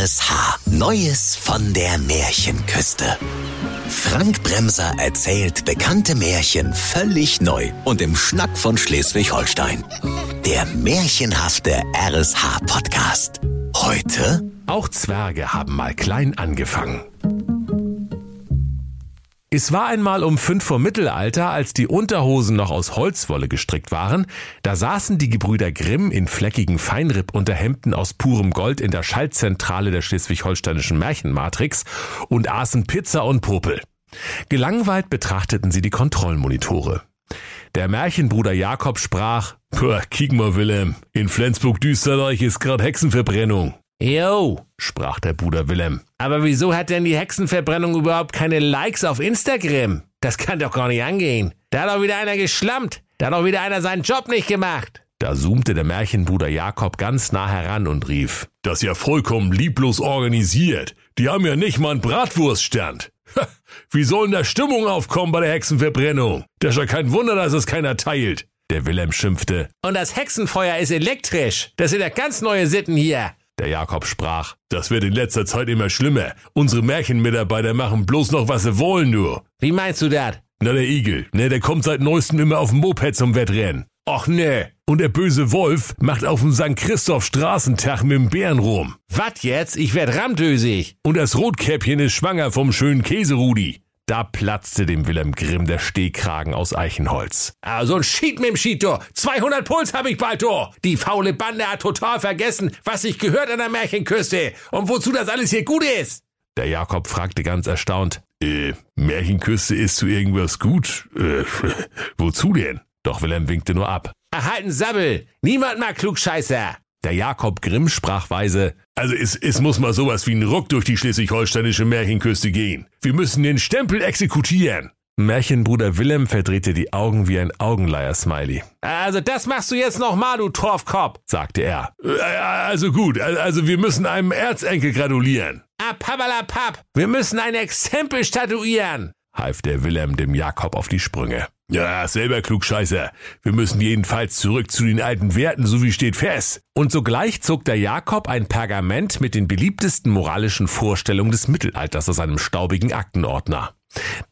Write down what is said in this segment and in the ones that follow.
RSH. Neues von der Märchenküste. Frank Bremser erzählt bekannte Märchen völlig neu und im Schnack von Schleswig-Holstein. Der märchenhafte RSH-Podcast. Heute? Auch Zwerge haben mal klein angefangen. Es war einmal um fünf vor Mittelalter, als die Unterhosen noch aus Holzwolle gestrickt waren, da saßen die Gebrüder Grimm in fleckigen Feinrippunterhemden aus purem Gold in der Schaltzentrale der schleswig-holsteinischen Märchenmatrix und aßen Pizza und Popel. Gelangweilt betrachteten sie die Kontrollmonitore. Der Märchenbruder Jakob sprach, Puh, kick mal Willem, in Flensburg-Düsterreich ist grad Hexenverbrennung. Jo, sprach der Bruder Willem. aber wieso hat denn die Hexenverbrennung überhaupt keine Likes auf Instagram? Das kann doch gar nicht angehen. Da hat doch wieder einer geschlampt. Da hat doch wieder einer seinen Job nicht gemacht. Da zoomte der Märchenbruder Jakob ganz nah heran und rief, Das ist ja vollkommen lieblos organisiert. Die haben ja nicht mal einen Bratwurststand. Ha, Wie soll denn da Stimmung aufkommen bei der Hexenverbrennung? Das ist ja kein Wunder, dass es keiner teilt. Der Wilhelm schimpfte. Und das Hexenfeuer ist elektrisch. Das sind ja ganz neue Sitten hier. Der Jakob sprach, das wird in letzter Zeit immer schlimmer. Unsere Märchenmitarbeiter machen bloß noch, was sie wollen nur. Wie meinst du das? Na, der Igel, ne, der kommt seit neuestem immer auf dem Moped zum Wettrennen. Och ne. Und der böse Wolf macht auf dem St. Christoph Straßentag mit dem Bären rum. Was jetzt? Ich werd ramdösig. Und das Rotkäppchen ist schwanger vom schönen Käserudi. Da platzte dem Wilhelm Grimm der Stehkragen aus Eichenholz. Ah, so ein Schied mit dem Schied, du. 200 Puls hab ich bald, du. Die faule Bande hat total vergessen, was sich gehört an der Märchenküste und wozu das alles hier gut ist. Der Jakob fragte ganz erstaunt, äh, Märchenküste ist zu irgendwas gut? Äh, wozu denn? Doch Wilhelm winkte nur ab. Erhalten Sabbel. Niemand mag Klugscheißer. Der Jakob Grimm sprach weise, also es, es muss mal sowas wie ein Ruck durch die schleswig-holsteinische Märchenküste gehen. Wir müssen den Stempel exekutieren. Märchenbruder Wilhelm verdrehte die Augen wie ein Augenleier-Smiley. Also das machst du jetzt noch mal, du Torfkopf. sagte er. Äh, Also gut, also wir müssen einem Erzenkel gratulieren, Ah, pappalapapp. Wir müssen ein Exempel statuieren. half der Wilhelm dem Jakob auf die Sprünge. Ja, selber Klugscheißer. Wir müssen jedenfalls zurück zu den alten Werten, so wie steht fest. Und sogleich zog der Jakob ein Pergament mit den beliebtesten moralischen Vorstellungen des Mittelalters aus einem staubigen Aktenordner.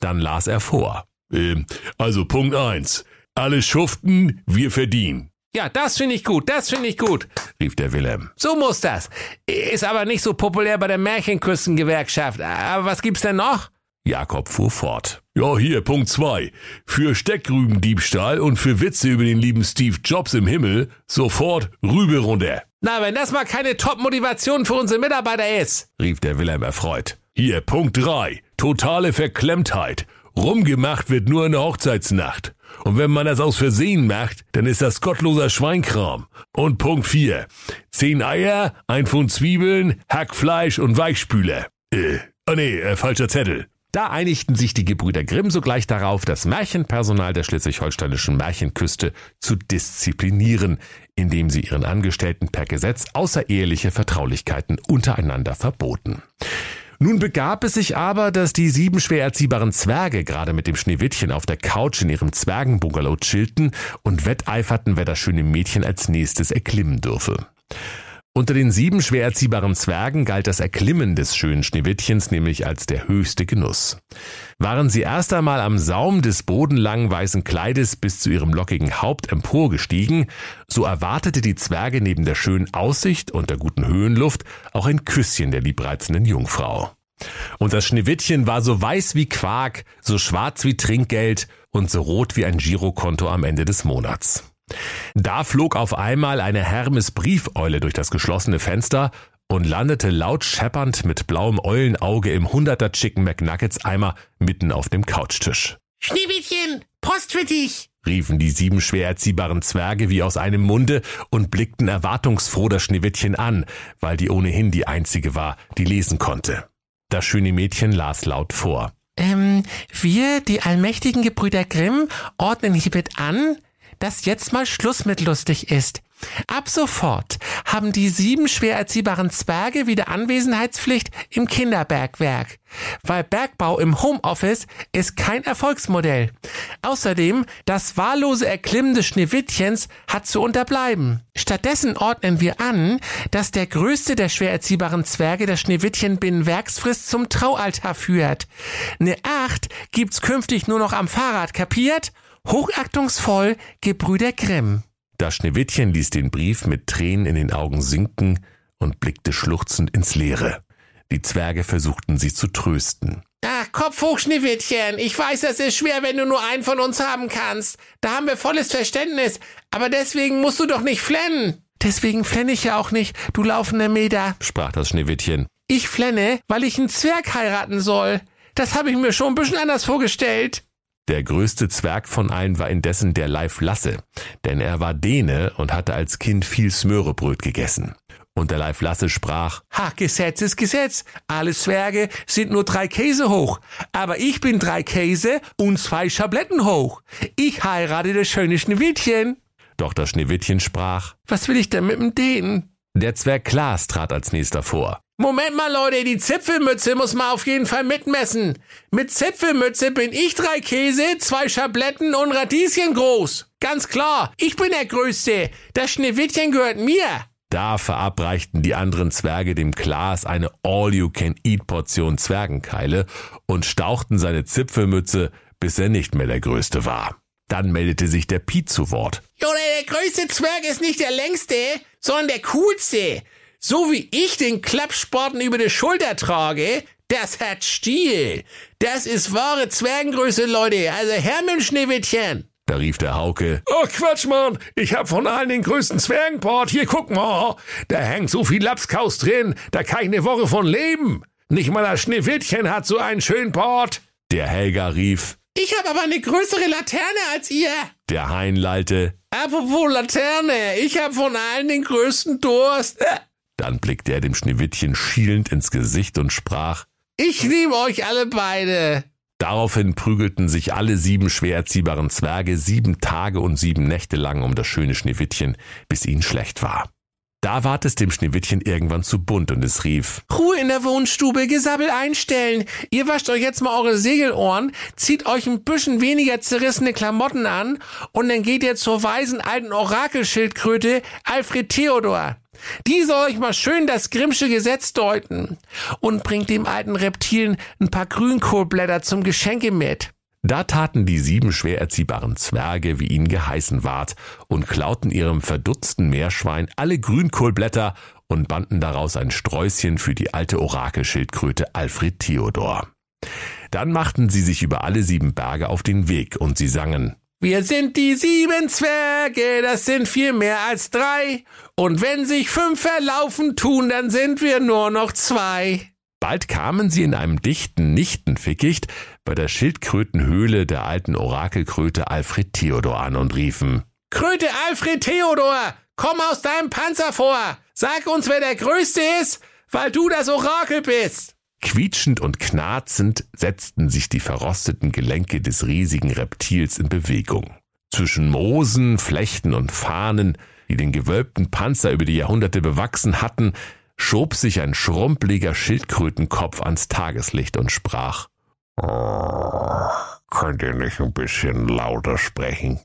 Dann las er vor. Ähm, also Punkt eins: Alle schuften, wir verdienen, Ja, das finde ich gut, das finde ich gut. rief der Wilhelm. So muss das. Ist aber nicht so populär bei der Märchenküstengewerkschaft. Aber was gibt's denn noch? Jakob fuhr fort. Ja, hier, Punkt zwei: Für Steckrübendiebstahl und für Witze über den lieben Steve Jobs im Himmel sofort Rübe runter, Na, wenn das mal keine Top-Motivation für unsere Mitarbeiter ist. rief der Wilhelm erfreut. Hier, Punkt drei: Totale Verklemmtheit. Rumgemacht wird nur in der Hochzeitsnacht. Und wenn man das aus Versehen macht, dann ist das gottloser Schweinkram. Und Punkt vier: Zehn Eier, ein Pfund Zwiebeln, Hackfleisch und Weichspüler. Äh, oh nee, äh, falscher Zettel. Da einigten sich die Gebrüder Grimm sogleich darauf, das Märchenpersonal der schleswig-holsteinischen Märchenküste zu disziplinieren, indem sie ihren Angestellten per Gesetz außereheliche Vertraulichkeiten untereinander verboten. Nun begab es sich aber, dass die sieben schwer erziehbaren Zwerge gerade mit dem Schneewittchen auf der Couch in ihrem Zwergenbungalow chillten und wetteiferten, wer das schöne Mädchen als nächstes erklimmen dürfe. Unter den sieben schwer erziehbaren Zwergen galt das Erklimmen des schönen Schneewittchens nämlich als der höchste Genuss. Waren sie erst einmal am Saum des bodenlangen weißen Kleides bis zu ihrem lockigen Haupt emporgestiegen, so erwartete die Zwerge neben der schönen Aussicht und der guten Höhenluft auch ein Küsschen der liebreizenden Jungfrau. Und das Schneewittchen war so weiß wie Quark, so schwarz wie Trinkgeld und so rot wie ein Girokonto am Ende des Monats. Da flog auf einmal eine Hermes Briefeule durch das geschlossene Fenster und landete laut scheppernd mit blauem Eulenauge im 100er Chicken McNuggets Eimer mitten auf dem Couchtisch. Schneewittchen, Post für dich. riefen die sieben schwer erziehbaren Zwerge wie aus einem Munde und blickten erwartungsfroh das Schneewittchen an, weil die ohnehin die einzige war, die lesen konnte. Das schöne Mädchen las laut vor. Ähm, wir, die allmächtigen Gebrüder Grimm, ordnen hiermit an, dass jetzt mal Schluss mit lustig ist. Ab sofort haben die sieben schwer erziehbaren Zwerge wieder Anwesenheitspflicht im Kinderbergwerk, weil Bergbau im Homeoffice ist kein Erfolgsmodell. Außerdem, das wahllose Erklimmen des Schneewittchens hat zu unterbleiben. Stattdessen ordnen wir an, dass der größte der schwer erziehbaren Zwerge das Schneewittchen binnen Werksfrist zum Traualtar führt. Ne Acht gibt's künftig nur noch am Fahrrad, kapiert? Hochachtungsvoll, Gebrüder Grimm. Das Schneewittchen ließ den Brief mit Tränen in den Augen sinken und blickte schluchzend ins Leere. Die Zwerge versuchten sie zu trösten. Ach, Kopf hoch, Schneewittchen. Ich weiß, das ist schwer, wenn du nur einen von uns haben kannst. Da haben wir volles Verständnis. Aber deswegen musst du doch nicht flennen. Deswegen flenne ich ja auch nicht, du laufender Meter, sprach das Schneewittchen. Ich flenne, weil ich einen Zwerg heiraten soll. Das habe ich mir schon ein bisschen anders vorgestellt. Der größte Zwerg von allen war indessen der Leif Lasse, denn er war Däne und hatte als Kind viel Smörebröt gegessen. Und der Leif Lasse sprach, Ha, Gesetz ist Gesetz. Alle Zwerge sind nur drei Käse hoch. Aber ich bin drei Käse und zwei Schabletten hoch. Ich heirate das schöne Schneewittchen. Doch das Schneewittchen sprach, Was will ich denn mit dem Dänen? Der Zwerg Klaas trat als nächster vor. Moment mal, Leute, die Zipfelmütze muss man auf jeden Fall mitmessen. Mit Zipfelmütze bin ich drei Käse, zwei Schabletten und Radieschen groß. Ganz klar, ich bin der Größte. Das Schneewittchen gehört mir. Da verabreichten die anderen Zwerge dem Klaas eine All-You-Can-Eat-Portion Zwergenkeile und stauchten seine Zipfelmütze, bis er nicht mehr der Größte war. Dann meldete sich der Piet zu Wort. Junge, der größte Zwerg ist nicht der längste, sondern der coolste. So wie ich den Klappsporten über die Schulter trage, das hat Stil. Das ist wahre Zwergengröße, Leute. Also her mit Schneewittchen. Da rief der Hauke, Oh Quatsch, Mann. Ich hab von allen den größten Zwergenport. Hier, guck mal. Da hängt so viel Lapskaus drin. Da kann ich eine Woche von leben. Nicht mal das Schneewittchen hat so einen schönen Port. der Helga rief, Ich habe aber eine größere Laterne als ihr. der Hein lallte, Apropos Laterne, ich habe von allen den größten Durst. Dann blickte er dem Schneewittchen schielend ins Gesicht und sprach, Ich liebe euch alle beide. Daraufhin prügelten sich alle sieben schwer erziehbaren Zwerge sieben Tage und sieben Nächte lang um das schöne Schneewittchen, bis ihnen schlecht war. Da ward es dem Schneewittchen irgendwann zu bunt und es rief, Ruhe in der Wohnstube, Gesabbel einstellen. Ihr wascht euch jetzt mal eure Segelohren, zieht euch ein bisschen weniger zerrissene Klamotten an und dann geht ihr zur weisen alten Orakelschildkröte Alfred Theodor. Die soll euch mal schön das Grimmsche Gesetz deuten und bringt dem alten Reptilen ein paar Grünkohlblätter zum Geschenke mit. Da taten die sieben schwer erziehbaren Zwerge, wie ihnen geheißen ward, und klauten ihrem verdutzten Meerschwein alle Grünkohlblätter und banden daraus ein Sträußchen für die alte Orakelschildkröte Alfred Theodor. Dann machten sie sich über alle sieben Berge auf den Weg und sie sangen Wir sind die sieben Zwerge, das sind viel mehr als drei. Und wenn sich fünf verlaufen tun, dann sind wir nur noch zwei. Bald kamen sie in einem dichten Nichtenfickicht bei der Schildkrötenhöhle der alten Orakelkröte Alfred Theodor an und riefen Kröte Alfred Theodor, komm aus deinem Panzer vor. Sag uns, wer der Größte ist, weil du das Orakel bist. Quietschend und knarzend setzten sich die verrosteten Gelenke des riesigen Reptils in Bewegung. Zwischen Moosen, Flechten und Fahnen, die den gewölbten Panzer über die Jahrhunderte bewachsen hatten, schob sich ein schrumpeliger Schildkrötenkopf ans Tageslicht und sprach Oh, könnt ihr nicht ein bisschen lauter sprechen?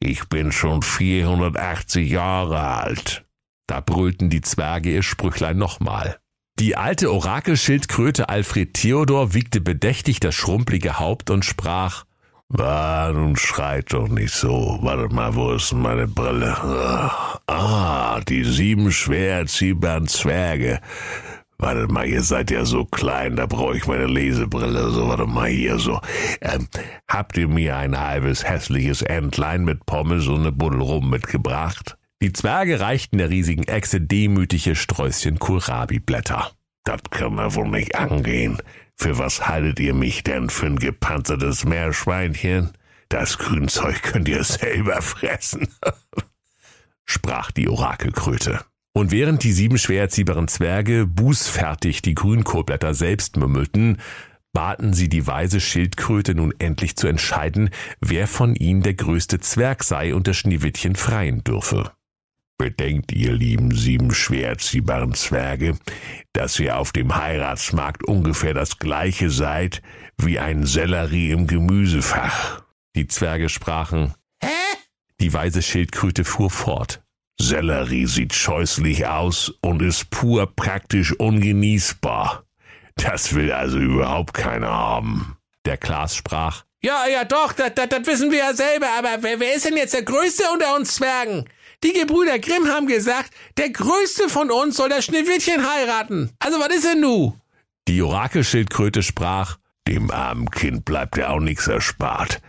Ich bin schon 480 Jahre alt. Da brüllten die Zwerge ihr Sprüchlein nochmal. Die alte Orakelschildkröte Alfred Theodor wiegte bedächtig das schrumpelige Haupt und sprach Ah, nun schreit doch nicht so. Warte mal, wo ist denn meine Brille? Ah, die sieben schwer erziehbaren Zwerge. Warte mal, ihr seid ja so klein, da brauche ich meine Lesebrille. So, warte mal hier so. Ähm, habt ihr mir ein halbes hässliches Entlein mit Pommes und eine Buddel rum mitgebracht? Die Zwerge reichten der riesigen Echse demütige Sträußchen Kohlrabi-Blätter. Das kann man wohl nicht angehen. Für was haltet ihr mich denn für ein gepanzertes Meerschweinchen? Das Grünzeug könnt ihr selber fressen. sprach die Orakelkröte. Und während die sieben schwer erziehbaren Zwerge bußfertig die Grünkohlblätter selbst mümmelten, baten sie die weise Schildkröte nun endlich zu entscheiden, wer von ihnen der größte Zwerg sei und das Schneewittchen freien dürfe. Bedenkt, ihr lieben sieben schwer erziehbaren Zwerge, dass ihr auf dem Heiratsmarkt ungefähr das gleiche seid wie ein Sellerie im Gemüsefach. Die Zwerge sprachen. Hä? Die weise Schildkröte fuhr fort. Sellerie sieht scheußlich aus und ist pur praktisch ungenießbar. Das will also überhaupt keiner haben. Der Klaas sprach. Ja, ja doch, das, das, das wissen wir ja selber, aber wer, wer ist denn jetzt der Größte unter uns Zwergen? Die Gebrüder Grimm haben gesagt, der Größte von uns soll das Schneewittchen heiraten. Also was ist denn nu? Die Orakelschildkröte sprach. Dem armen Kind bleibt ja auch nichts erspart.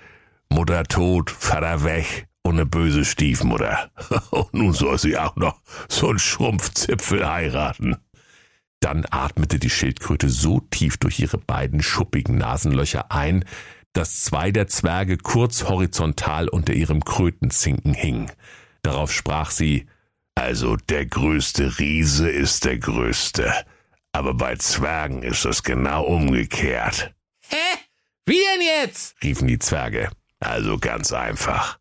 Mutter tot, Vater weg und eine böse Stiefmutter. Und nun soll sie auch noch so einen Schrumpfzipfel heiraten. Dann atmete die Schildkröte so tief durch ihre beiden schuppigen Nasenlöcher ein, dass zwei der Zwerge kurz horizontal unter ihrem Krötenzinken hingen. Darauf sprach sie, also der größte Riese ist der größte, aber bei Zwergen ist es genau umgekehrt. Hä? Wie denn jetzt? riefen die Zwerge. Also ganz einfach.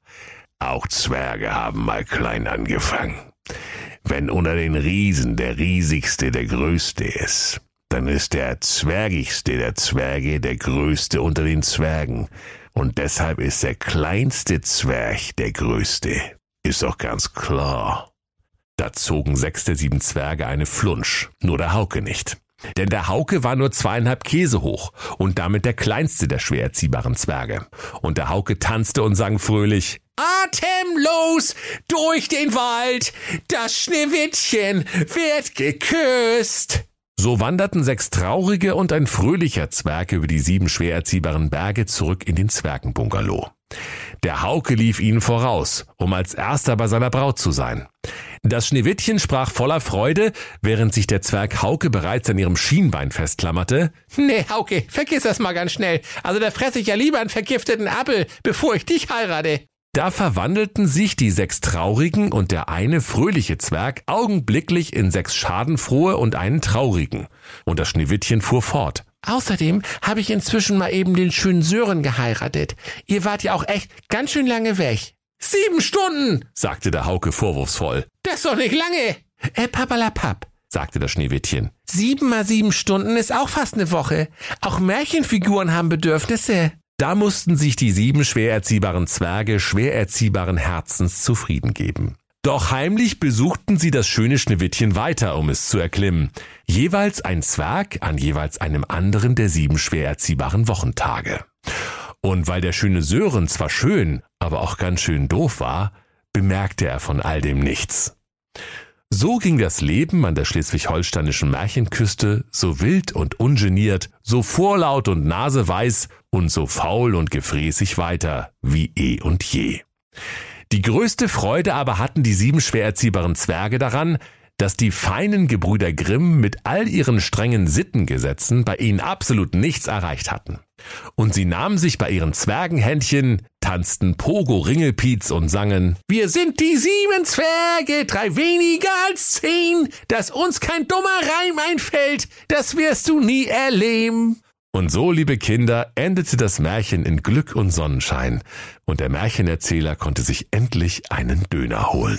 Auch Zwerge haben mal klein angefangen. Wenn unter den Riesen der riesigste der größte ist, dann ist der zwergigste der Zwerge der größte unter den Zwergen. Und deshalb ist der kleinste Zwerg der größte. Ist doch ganz klar. Da zogen sechs der sieben Zwerge eine Flunsch, nur der Hauke nicht. Denn der Hauke war nur zweieinhalb Käse hoch und damit der kleinste der schwer erziehbaren Zwerge. Und der Hauke tanzte und sang fröhlich Atemlos durch den Wald, das Schneewittchen wird geküsst. So wanderten sechs traurige und ein fröhlicher Zwerg über die sieben schwer erziehbaren Berge zurück in den Zwergenbungalow. Der Hauke lief ihnen voraus, um als erster bei seiner Braut zu sein. Das Schneewittchen sprach voller Freude, während sich der Zwerg Hauke bereits an ihrem Schienbein festklammerte. Nee, Hauke, vergiss das mal ganz schnell. Also da fresse ich ja lieber einen vergifteten Apfel, bevor ich dich heirate. Da verwandelten sich die sechs traurigen und der eine fröhliche Zwerg augenblicklich in sechs schadenfrohe und einen traurigen. Und das Schneewittchen fuhr fort. Außerdem habe ich inzwischen mal eben den schönen Sören geheiratet. Ihr wart ja auch echt ganz schön lange weg. Sieben Stunden, sagte der Hauke vorwurfsvoll. Das ist doch nicht lange. Äh, papalapap, sagte das Schneewittchen. Sieben mal sieben Stunden ist auch fast eine Woche. Auch Märchenfiguren haben Bedürfnisse. Da mussten sich die sieben schwer erziehbaren Zwerge schwer erziehbaren Herzens zufrieden geben. Doch heimlich besuchten sie das schöne Schneewittchen weiter, um es zu erklimmen. Jeweils ein Zwerg an jeweils einem anderen der sieben schwer erziehbaren Wochentage. Und weil der schöne Sören zwar schön, aber auch ganz schön doof war, bemerkte er von all dem nichts. So ging das Leben an der schleswig-holsteinischen Märchenküste so wild und ungeniert, so vorlaut und naseweiß und so faul und gefräßig weiter wie eh und je. Die größte Freude aber hatten die sieben schwer erziehbaren Zwerge daran, dass die feinen Gebrüder Grimm mit all ihren strengen Sittengesetzen bei ihnen absolut nichts erreicht hatten. Und sie nahmen sich bei ihren Zwergenhändchen, tanzten Pogo Ringelpiez und sangen Wir sind die sieben Zwerge, drei weniger als zehn, dass uns kein dummer Reim einfällt, das wirst du nie erleben. Und so, liebe Kinder, endete das Märchen in Glück und Sonnenschein, und der Märchenerzähler konnte sich endlich einen Döner holen.